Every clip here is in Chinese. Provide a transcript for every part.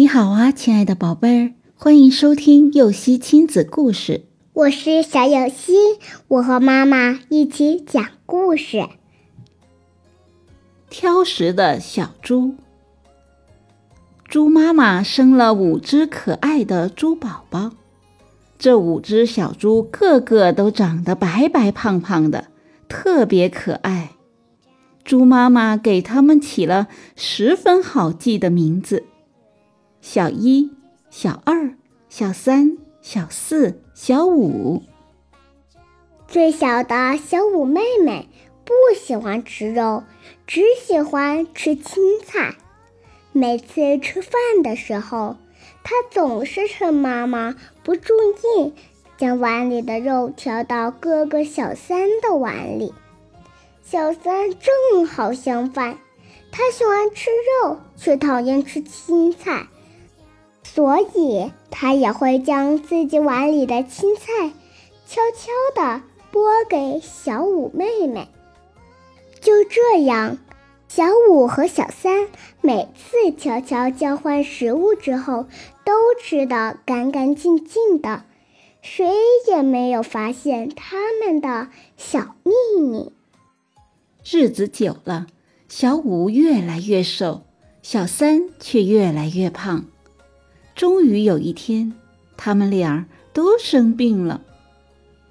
你好啊，亲爱的宝贝儿，欢迎收听幼熙亲子故事。我是小幼熙，我和妈妈一起讲故事。挑食的小猪，猪妈妈生了五只可爱的猪宝宝。这五只小猪个个都长得白白胖胖的，特别可爱。猪妈妈给它们起了十分好记的名字：小一、小二、小三、小四、小五。最小的小五妹妹不喜欢吃肉，只喜欢吃青菜。每次吃饭的时候，她总是趁妈妈不注意，将碗里的肉挑到哥哥小三的碗里。小三正好相反，他喜欢吃肉，却讨厌吃青菜，所以他也会将自己碗里的青菜悄悄地拨给小五妹妹。就这样，小五和小三每次悄悄交换食物之后，都吃得干干净净的，谁也没有发现他们的小秘密。日子久了，小五越来越瘦，小三却越来越胖。终于有一天，他们俩都生病了。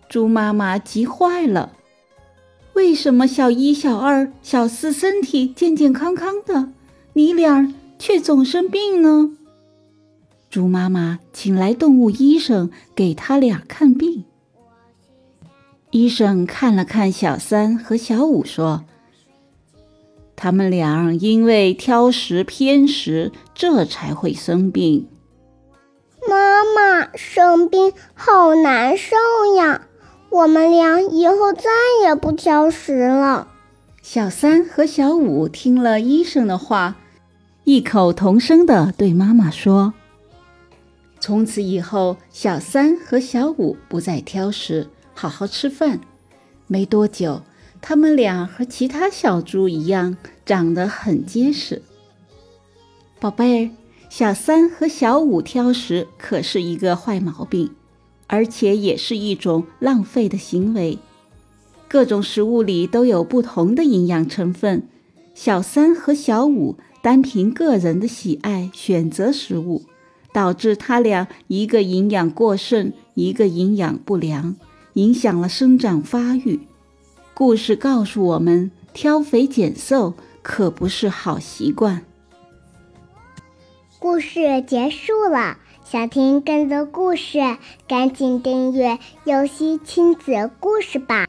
猪妈妈急坏了：“为什么小一、小二、小四身体健健康康的，你俩却总生病呢？”猪妈妈请来动物医生给他俩看病。医生看了看小三和小五，说：“他们俩因为挑食偏食，这才会生病。”生病好难受呀！我们俩以后再也不挑食了。小三和小五听了医生的话，异口同声地对妈妈说：“从此以后，小三和小五不再挑食。”好好吃饭。没多久，他们俩和其他小猪一样，长得很结实。宝贝儿，小三和小五挑食可是一个坏毛病，而且也是一种浪费的行为。各种食物里都有不同的营养成分，小三和小五单凭个人的喜爱选择食物，导致他俩一个营养过剩，一个营养不良。影响了生长发育。故事告诉我们，挑肥拣瘦可不是好习惯。故事结束了，想听更多故事，赶紧订阅“游戏亲子故事”吧。